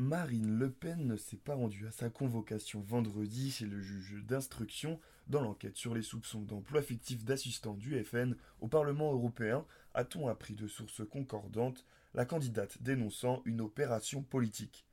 Marine Le Pen ne s'est pas rendue à sa convocation vendredi chez le juge d'instruction dans l'enquête sur les soupçons d'emploi fictif d'assistants du FN au Parlement européen, a-t-on appris de sources concordantes, la candidate dénonçant une opération politique.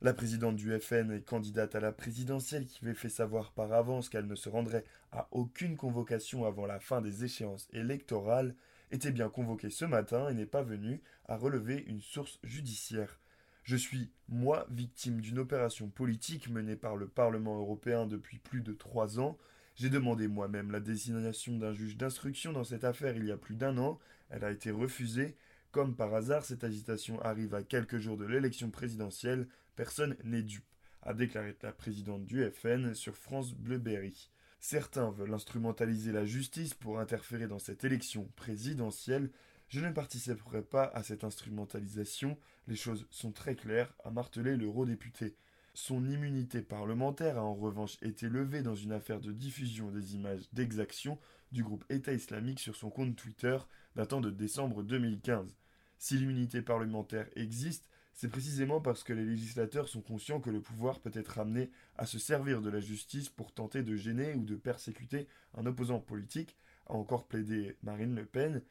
La présidente du FN et candidate à la présidentielle qui avait fait savoir par avance qu'elle ne se rendrait à aucune convocation avant la fin des échéances électorales était bien convoquée ce matin et n'est pas venue à relever une source judiciaire. Je suis, moi, victime d'une opération politique menée par le Parlement européen depuis plus de trois ans. J'ai demandé moi-même la désignation d'un juge d'instruction dans cette affaire il y a plus d'un an. Elle a été refusée. Comme par hasard, cette agitation arrive à quelques jours de l'élection présidentielle. Personne n'est dupe, a déclaré la présidente du FN sur France Bleu Berry. Certains veulent instrumentaliser la justice pour interférer dans cette élection présidentielle. Je ne participerai pas à cette instrumentalisation, les choses sont très claires, a martelé l'eurodéputé. Son immunité parlementaire a en revanche été levée dans une affaire de diffusion des images d'exaction du groupe État islamique sur son compte Twitter datant de décembre 2015. Si l'immunité parlementaire existe, c'est précisément parce que les législateurs sont conscients que le pouvoir peut être amené à se servir de la justice pour tenter de gêner ou de persécuter un opposant politique, a encore plaidé Marine Le Pen,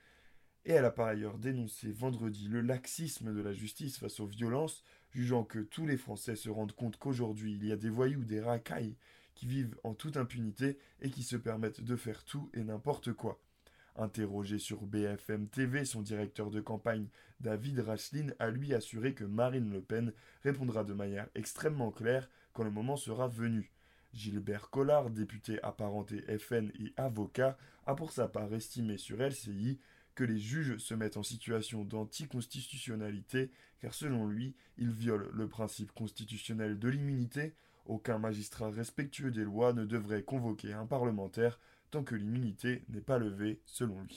et elle a par ailleurs dénoncé vendredi le laxisme de la justice face aux violences, jugeant que tous les Français se rendent compte qu'aujourd'hui il y a des voyous, des racailles, qui vivent en toute impunité et qui se permettent de faire tout et n'importe quoi. Interrogé sur BFM TV, son directeur de campagne, David Raslin, a lui assuré que Marine Le Pen répondra de manière extrêmement claire quand le moment sera venu. Gilbert Collard, député apparenté FN et avocat, a pour sa part estimé sur LCI que les juges se mettent en situation d'anticonstitutionnalité, car selon lui, ils violent le principe constitutionnel de l'immunité. Aucun magistrat respectueux des lois ne devrait convoquer un parlementaire tant que l'immunité n'est pas levée, selon lui.